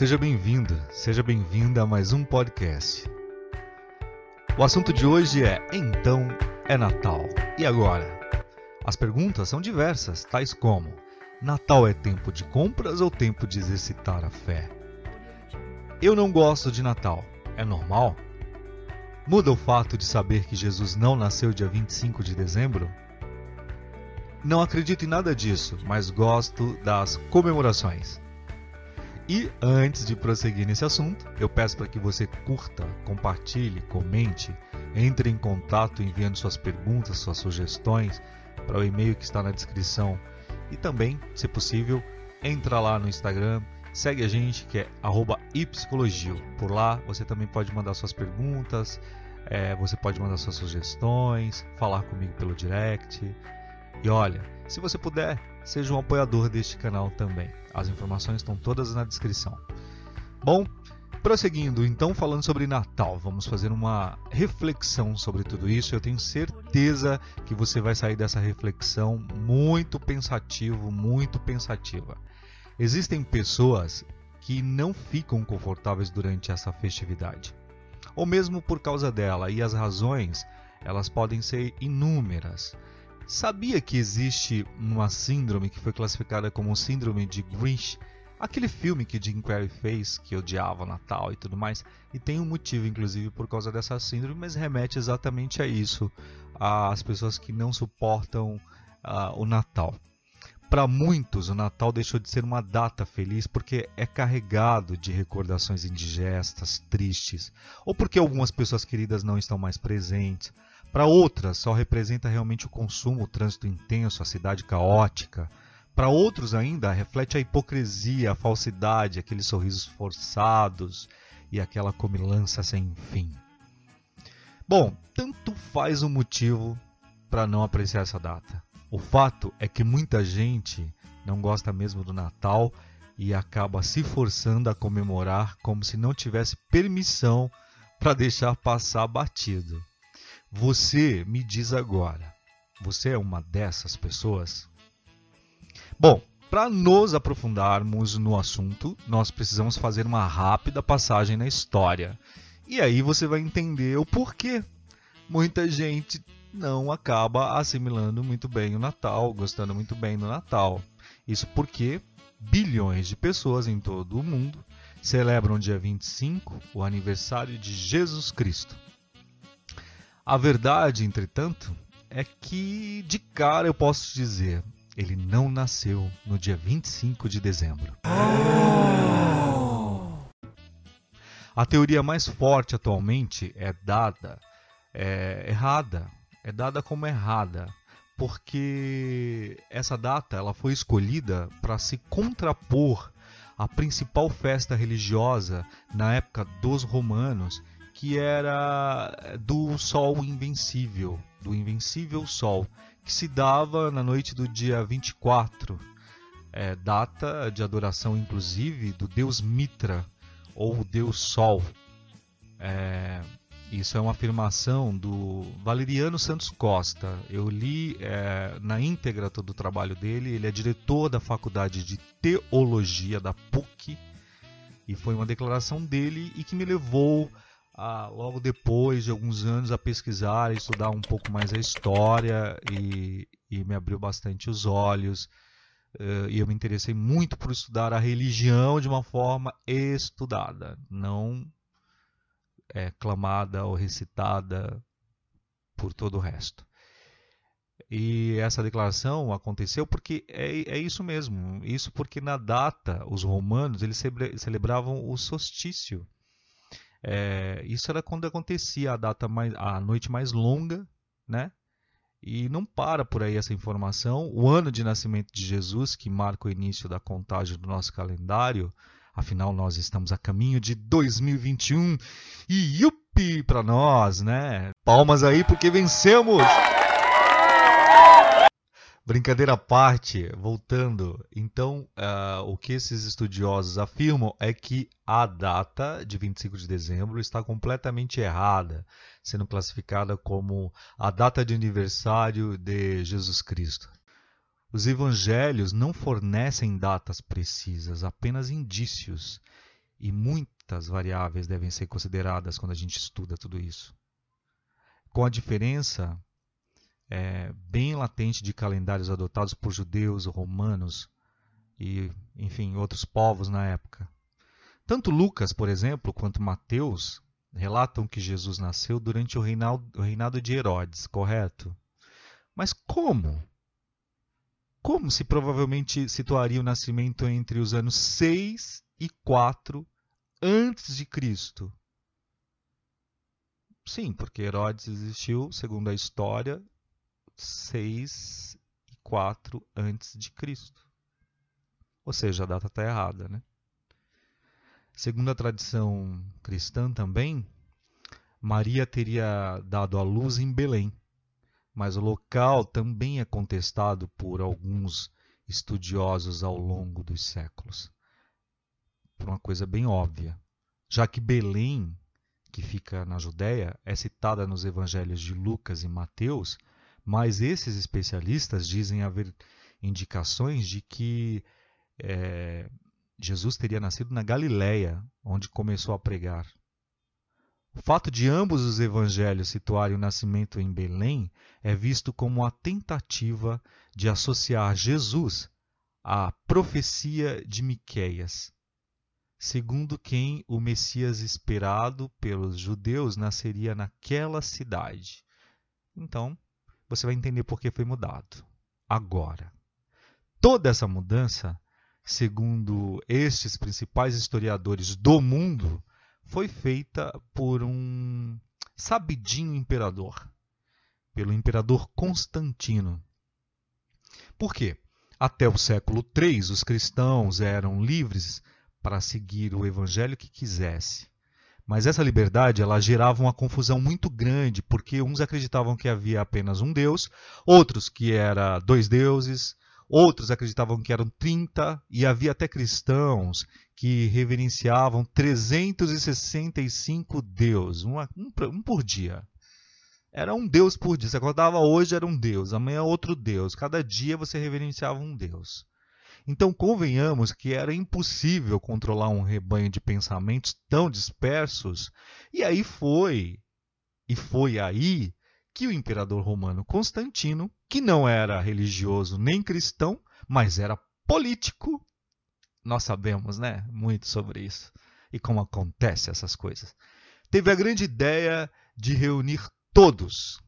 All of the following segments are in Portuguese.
Seja bem-vindo, seja bem-vinda a mais um podcast. O assunto de hoje é Então é Natal. E agora? As perguntas são diversas, tais como: Natal é tempo de compras ou tempo de exercitar a fé? Eu não gosto de Natal. É normal? Muda o fato de saber que Jesus não nasceu dia 25 de dezembro? Não acredito em nada disso, mas gosto das comemorações. E antes de prosseguir nesse assunto, eu peço para que você curta, compartilhe, comente, entre em contato enviando suas perguntas, suas sugestões para o e-mail que está na descrição. E também, se possível, entra lá no Instagram, segue a gente que é ipsicologio. Por lá você também pode mandar suas perguntas, é, você pode mandar suas sugestões, falar comigo pelo direct. E olha, se você puder, seja um apoiador deste canal também. As informações estão todas na descrição. Bom, prosseguindo, então falando sobre Natal, vamos fazer uma reflexão sobre tudo isso. Eu tenho certeza que você vai sair dessa reflexão muito pensativo, muito pensativa. Existem pessoas que não ficam confortáveis durante essa festividade, ou mesmo por causa dela, e as razões, elas podem ser inúmeras. Sabia que existe uma síndrome que foi classificada como síndrome de Grinch? Aquele filme que Jim Carrey fez, que odiava o Natal e tudo mais, e tem um motivo, inclusive, por causa dessa síndrome, mas remete exatamente a isso, às pessoas que não suportam uh, o Natal. Para muitos, o Natal deixou de ser uma data feliz porque é carregado de recordações indigestas, tristes, ou porque algumas pessoas queridas não estão mais presentes, para outras, só representa realmente o consumo, o trânsito intenso, a cidade caótica. Para outros ainda, reflete a hipocrisia, a falsidade, aqueles sorrisos forçados e aquela comilança sem fim. Bom, tanto faz o motivo para não apreciar essa data. O fato é que muita gente não gosta mesmo do Natal e acaba se forçando a comemorar como se não tivesse permissão para deixar passar batido. Você me diz agora, você é uma dessas pessoas? Bom, para nos aprofundarmos no assunto, nós precisamos fazer uma rápida passagem na história. E aí você vai entender o porquê muita gente não acaba assimilando muito bem o Natal, gostando muito bem do Natal. Isso porque bilhões de pessoas em todo o mundo celebram dia 25 o aniversário de Jesus Cristo. A verdade, entretanto, é que de cara eu posso dizer, ele não nasceu no dia 25 de dezembro. A teoria mais forte atualmente é dada é, errada, é dada como errada, porque essa data ela foi escolhida para se contrapor à principal festa religiosa na época dos romanos, que era eh, do Sol Invencível, do Invencível Sol, que se dava na noite do dia 24, é, data de adoração inclusive do deus Mitra, ou deus Sol. É, isso é uma afirmação do Valeriano Santos Costa. Eu li é, na íntegra todo o trabalho dele. Ele é diretor da Faculdade de Teologia da PUC. E foi uma declaração dele e que me levou a, logo depois de alguns anos a pesquisar, estudar um pouco mais a história e, e me abriu bastante os olhos. Uh, e eu me interessei muito por estudar a religião de uma forma estudada, não é, clamada ou recitada por todo o resto. E essa declaração aconteceu porque é, é isso mesmo. Isso porque na data os romanos eles celebravam o solstício é, isso era quando acontecia a data mais, a noite mais longa, né? E não para por aí essa informação. O ano de nascimento de Jesus, que marca o início da contagem do nosso calendário, afinal nós estamos a caminho de 2021 e yupi para nós, né? Palmas aí porque vencemos! Brincadeira à parte, voltando, então uh, o que esses estudiosos afirmam é que a data de 25 de dezembro está completamente errada, sendo classificada como a data de aniversário de Jesus Cristo. Os evangelhos não fornecem datas precisas, apenas indícios. E muitas variáveis devem ser consideradas quando a gente estuda tudo isso. Com a diferença é, bem latente de calendários adotados por judeus, romanos e, enfim, outros povos na época. Tanto Lucas, por exemplo, quanto Mateus relatam que Jesus nasceu durante o reinado, de Herodes, correto? Mas como? Como se provavelmente situaria o nascimento entre os anos 6 e 4 antes de Cristo? Sim, porque Herodes existiu, segundo a história, 6 e 4 antes de Cristo. Ou seja, a data está errada, né? Segundo a tradição cristã também, Maria teria dado a luz em Belém, mas o local também é contestado por alguns estudiosos ao longo dos séculos. Por uma coisa bem óbvia, já que Belém, que fica na Judéia, é citada nos evangelhos de Lucas e Mateus, mas esses especialistas dizem haver indicações de que é, Jesus teria nascido na Galiléia, onde começou a pregar. O fato de ambos os evangelhos situarem o nascimento em Belém é visto como uma tentativa de associar Jesus à profecia de Miqueias, segundo quem o Messias esperado pelos judeus nasceria naquela cidade. Então, você vai entender por que foi mudado. Agora, toda essa mudança, segundo estes principais historiadores do mundo, foi feita por um sabidinho imperador, pelo imperador Constantino. Por quê? Até o século III, os cristãos eram livres para seguir o evangelho que quisesse. Mas essa liberdade ela gerava uma confusão muito grande, porque uns acreditavam que havia apenas um Deus, outros que era dois deuses, outros acreditavam que eram 30 e havia até cristãos que reverenciavam 365 deuses, um, um, por dia. Era um deus por dia. Você acordava hoje era um deus, amanhã outro deus. Cada dia você reverenciava um deus. Então, convenhamos que era impossível controlar um rebanho de pensamentos tão dispersos, e aí foi, e foi aí que o imperador romano Constantino, que não era religioso nem cristão, mas era político, nós sabemos, né, muito sobre isso e como acontece essas coisas. Teve a grande ideia de reunir todos.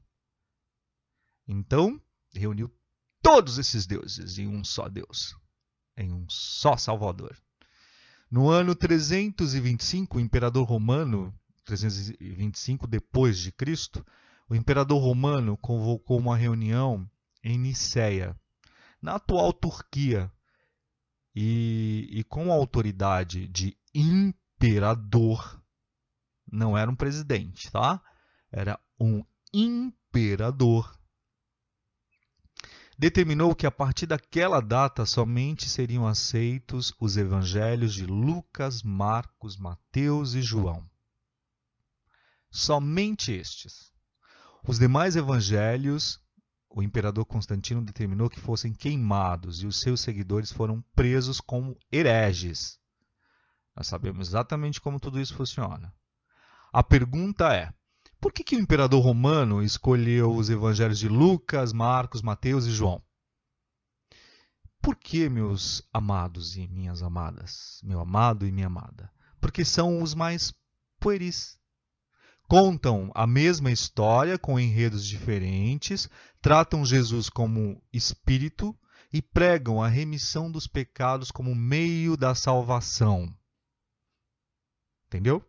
Então, reuniu todos esses deuses em um só Deus em um só Salvador. No ano 325, o imperador romano, 325 depois de Cristo, o imperador romano convocou uma reunião em Niceia, na atual Turquia, e, e com a autoridade de imperador, não era um presidente, tá? Era um imperador determinou que a partir daquela data somente seriam aceitos os evangelhos de Lucas, Marcos, Mateus e João. Somente estes. Os demais evangelhos, o imperador Constantino determinou que fossem queimados e os seus seguidores foram presos como hereges. Nós sabemos exatamente como tudo isso funciona. A pergunta é: por que, que o imperador romano escolheu os evangelhos de Lucas, Marcos, Mateus e João? Por que, meus amados e minhas amadas, meu amado e minha amada? Porque são os mais pueris. Contam a mesma história com enredos diferentes, tratam Jesus como espírito e pregam a remissão dos pecados como meio da salvação. Entendeu?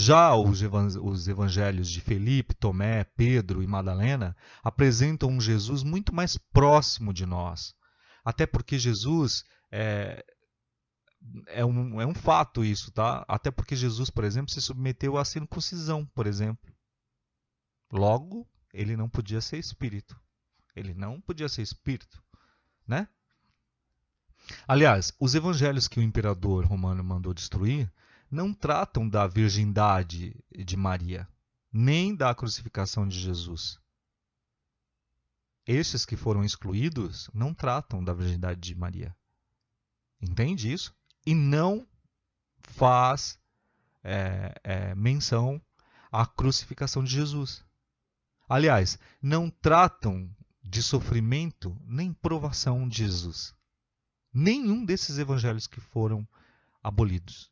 Já os evangelhos de Felipe, Tomé, Pedro e Madalena apresentam um Jesus muito mais próximo de nós. Até porque Jesus é, é, um, é um fato isso, tá? Até porque Jesus, por exemplo, se submeteu à circuncisão, por exemplo. Logo, ele não podia ser espírito. Ele não podia ser espírito, né? Aliás, os evangelhos que o imperador romano mandou destruir não tratam da virgindade de Maria, nem da crucificação de Jesus. Estes que foram excluídos não tratam da virgindade de Maria. Entende isso? E não faz é, é, menção à crucificação de Jesus. Aliás, não tratam de sofrimento nem provação de Jesus. Nenhum desses evangelhos que foram abolidos.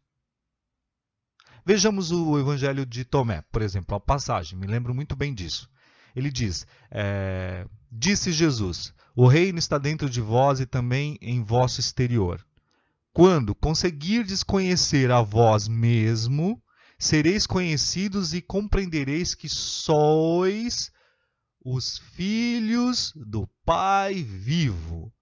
Vejamos o evangelho de Tomé, por exemplo, a passagem, me lembro muito bem disso. Ele diz: é, Disse Jesus: O reino está dentro de vós e também em vosso exterior. Quando conseguirdes conhecer a vós mesmo, sereis conhecidos e compreendereis que sois os filhos do Pai vivo.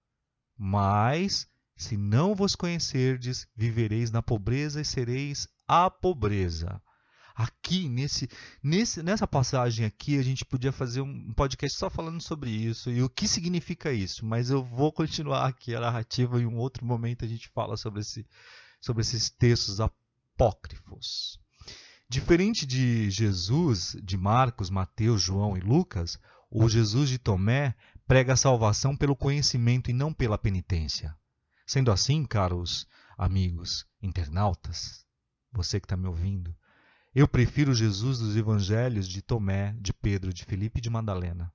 Mas, se não vos conhecerdes, vivereis na pobreza e sereis a pobreza. Aqui, nesse, nesse, nessa passagem aqui, a gente podia fazer um podcast só falando sobre isso e o que significa isso, mas eu vou continuar aqui a narrativa em um outro momento a gente fala sobre, esse, sobre esses textos apócrifos. Diferente de Jesus, de Marcos, Mateus, João e Lucas, o Jesus de Tomé prega a salvação pelo conhecimento e não pela penitência. Sendo assim, caros amigos internautas, você que está me ouvindo, eu prefiro o Jesus dos evangelhos de Tomé, de Pedro, de Felipe e de Madalena.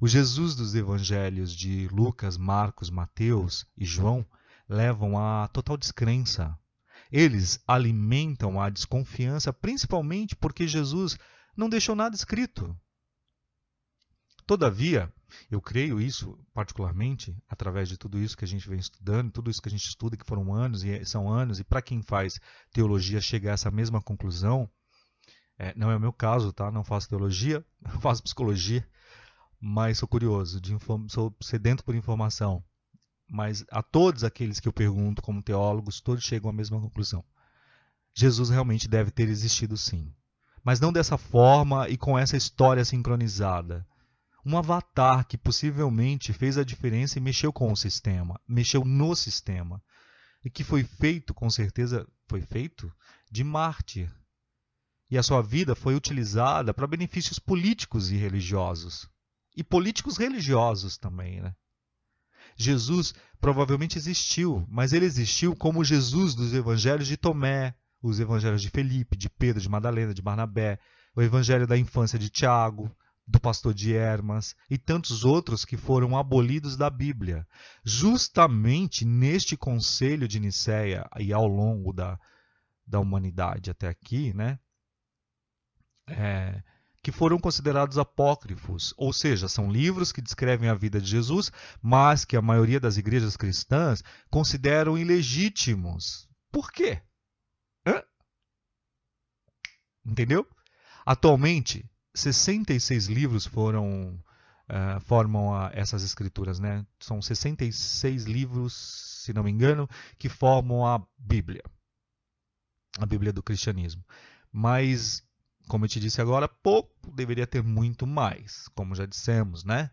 O Jesus dos evangelhos de Lucas, Marcos, Mateus e João levam à total descrença. Eles alimentam a desconfiança principalmente porque Jesus não deixou nada escrito. Todavia, eu creio isso particularmente através de tudo isso que a gente vem estudando, tudo isso que a gente estuda, que foram anos e são anos, e para quem faz teologia chega a essa mesma conclusão, é, não é o meu caso, tá? Não faço teologia, faço psicologia, mas sou curioso, sou sedento por informação. Mas a todos aqueles que eu pergunto como teólogos, todos chegam à mesma conclusão. Jesus realmente deve ter existido sim. Mas não dessa forma e com essa história sincronizada. Um avatar que possivelmente fez a diferença e mexeu com o sistema, mexeu no sistema. E que foi feito, com certeza, foi feito de mártir, e a sua vida foi utilizada para benefícios políticos e religiosos. E políticos religiosos também, né? Jesus provavelmente existiu, mas ele existiu como Jesus dos evangelhos de Tomé, os evangelhos de Felipe, de Pedro, de Madalena, de Barnabé, o evangelho da infância de Tiago, do pastor de Hermas e tantos outros que foram abolidos da Bíblia. Justamente neste conselho de Nicéia e ao longo da, da humanidade até aqui, né? é, que foram considerados apócrifos, ou seja, são livros que descrevem a vida de Jesus, mas que a maioria das igrejas cristãs consideram ilegítimos. Por quê? Hã? Entendeu? Atualmente, 66 livros foram uh, formam a, essas escrituras, né? São 66 livros, se não me engano, que formam a Bíblia, a Bíblia do cristianismo. Mas como eu te disse agora, pouco deveria ter muito mais, como já dissemos, né?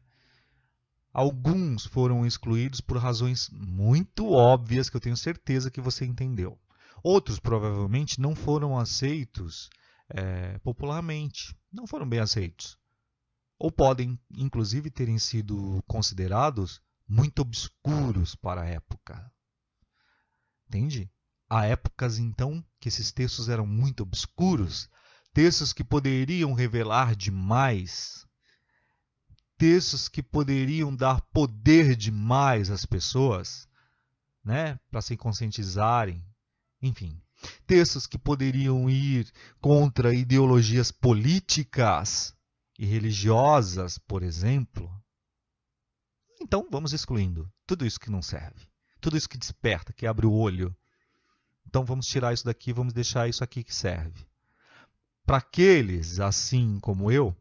Alguns foram excluídos por razões muito óbvias que eu tenho certeza que você entendeu. Outros provavelmente não foram aceitos é, popularmente, não foram bem aceitos. Ou podem, inclusive, terem sido considerados muito obscuros para a época. Entende? Há épocas, então, que esses textos eram muito obscuros textos que poderiam revelar demais, textos que poderiam dar poder demais às pessoas, né, para se conscientizarem, enfim, textos que poderiam ir contra ideologias políticas e religiosas, por exemplo. Então vamos excluindo tudo isso que não serve, tudo isso que desperta, que abre o olho. Então vamos tirar isso daqui, vamos deixar isso aqui que serve. Para aqueles assim como eu,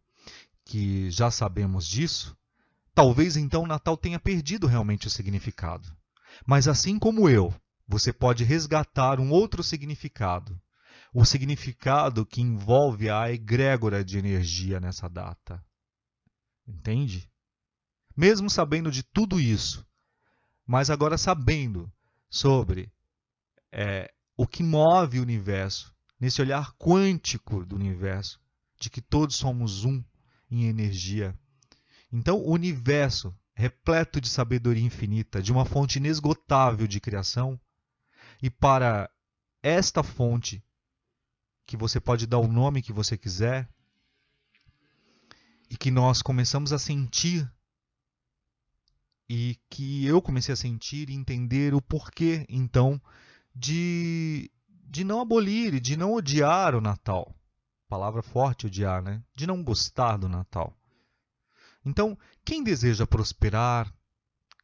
que já sabemos disso, talvez então Natal tenha perdido realmente o significado. Mas assim como eu, você pode resgatar um outro significado. O significado que envolve a egrégora de energia nessa data. Entende? Mesmo sabendo de tudo isso, mas agora sabendo sobre é, o que move o universo, nesse olhar quântico do universo, de que todos somos um em energia. Então, o universo, repleto de sabedoria infinita, de uma fonte inesgotável de criação, e para esta fonte, que você pode dar o nome que você quiser, e que nós começamos a sentir, e que eu comecei a sentir e entender o porquê, então, de, de não abolir e de não odiar o Natal. Palavra forte, odiar, né? De não gostar do Natal. Então, quem deseja prosperar,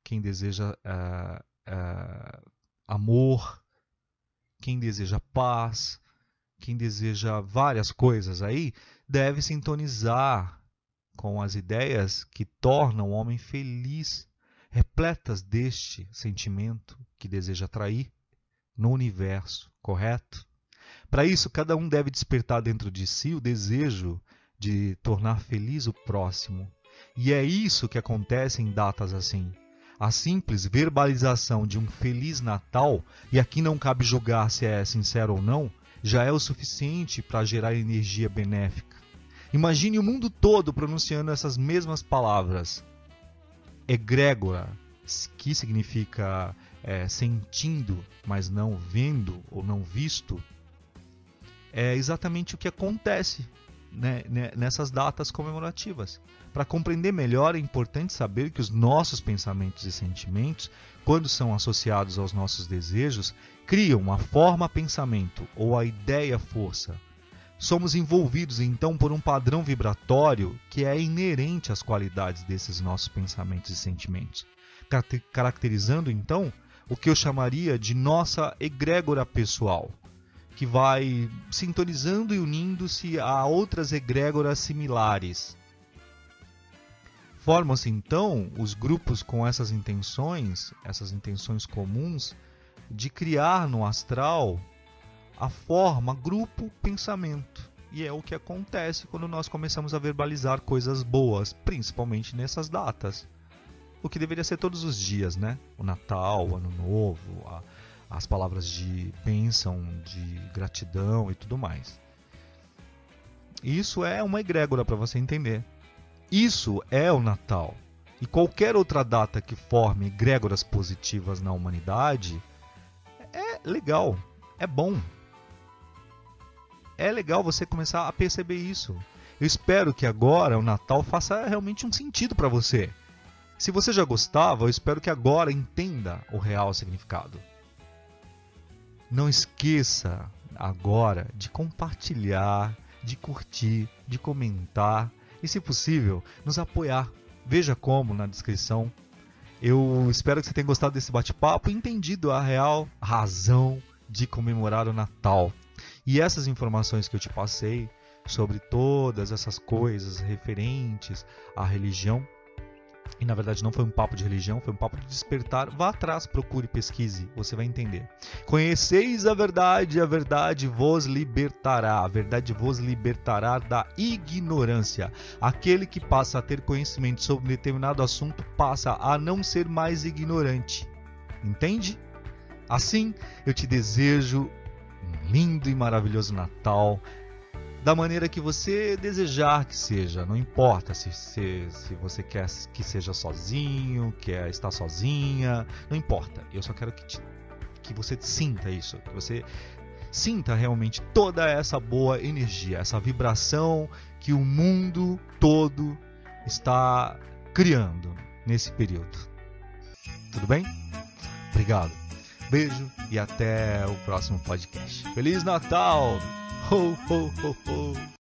quem deseja uh, uh, amor, quem deseja paz, quem deseja várias coisas aí, deve sintonizar com as ideias que tornam o homem feliz, repletas deste sentimento que deseja atrair no universo, correto? Para isso, cada um deve despertar dentro de si o desejo de tornar feliz o próximo. E é isso que acontece em datas assim. A simples verbalização de um Feliz Natal, e aqui não cabe julgar se é sincero ou não, já é o suficiente para gerar energia benéfica. Imagine o mundo todo pronunciando essas mesmas palavras. Egrégora, que significa é, sentindo, mas não vendo ou não visto, é exatamente o que acontece né, né nessas datas comemorativas. Para compreender melhor, é importante saber que os nossos pensamentos e sentimentos, quando são associados aos nossos desejos, criam a forma pensamento ou a ideia força. Somos envolvidos então por um padrão vibratório que é inerente às qualidades desses nossos pensamentos e sentimentos, caracterizando então o que eu chamaria de nossa egrégora pessoal, que vai sintonizando e unindo-se a outras egrégoras similares Formam-se então os grupos com essas intenções, essas intenções comuns, de criar no astral a forma grupo pensamento. E é o que acontece quando nós começamos a verbalizar coisas boas, principalmente nessas datas. O que deveria ser todos os dias, né? O Natal, o Ano Novo, a, as palavras de bênção, de gratidão e tudo mais. Isso é uma egrégora para você entender. Isso é o Natal. E qualquer outra data que forme egrégoras positivas na humanidade é legal, é bom. É legal você começar a perceber isso. Eu espero que agora o Natal faça realmente um sentido para você. Se você já gostava, eu espero que agora entenda o real significado. Não esqueça agora de compartilhar, de curtir, de comentar e, se possível, nos apoiar. Veja como na descrição. Eu espero que você tenha gostado desse bate-papo e entendido a real razão de comemorar o Natal. E essas informações que eu te passei sobre todas essas coisas referentes à religião e na verdade não foi um papo de religião, foi um papo de despertar. Vá atrás, procure, pesquise, você vai entender. Conheceis a verdade, a verdade vos libertará. A verdade vos libertará da ignorância. Aquele que passa a ter conhecimento sobre um determinado assunto passa a não ser mais ignorante. Entende? Assim, eu te desejo um lindo e maravilhoso Natal da maneira que você desejar que seja. Não importa se, se, se você quer que seja sozinho, quer estar sozinha, não importa. Eu só quero que, te, que você sinta isso, que você sinta realmente toda essa boa energia, essa vibração que o mundo todo está criando nesse período. Tudo bem? Obrigado. Beijo e até o próximo podcast. Feliz Natal! Ho, ho, ho, ho.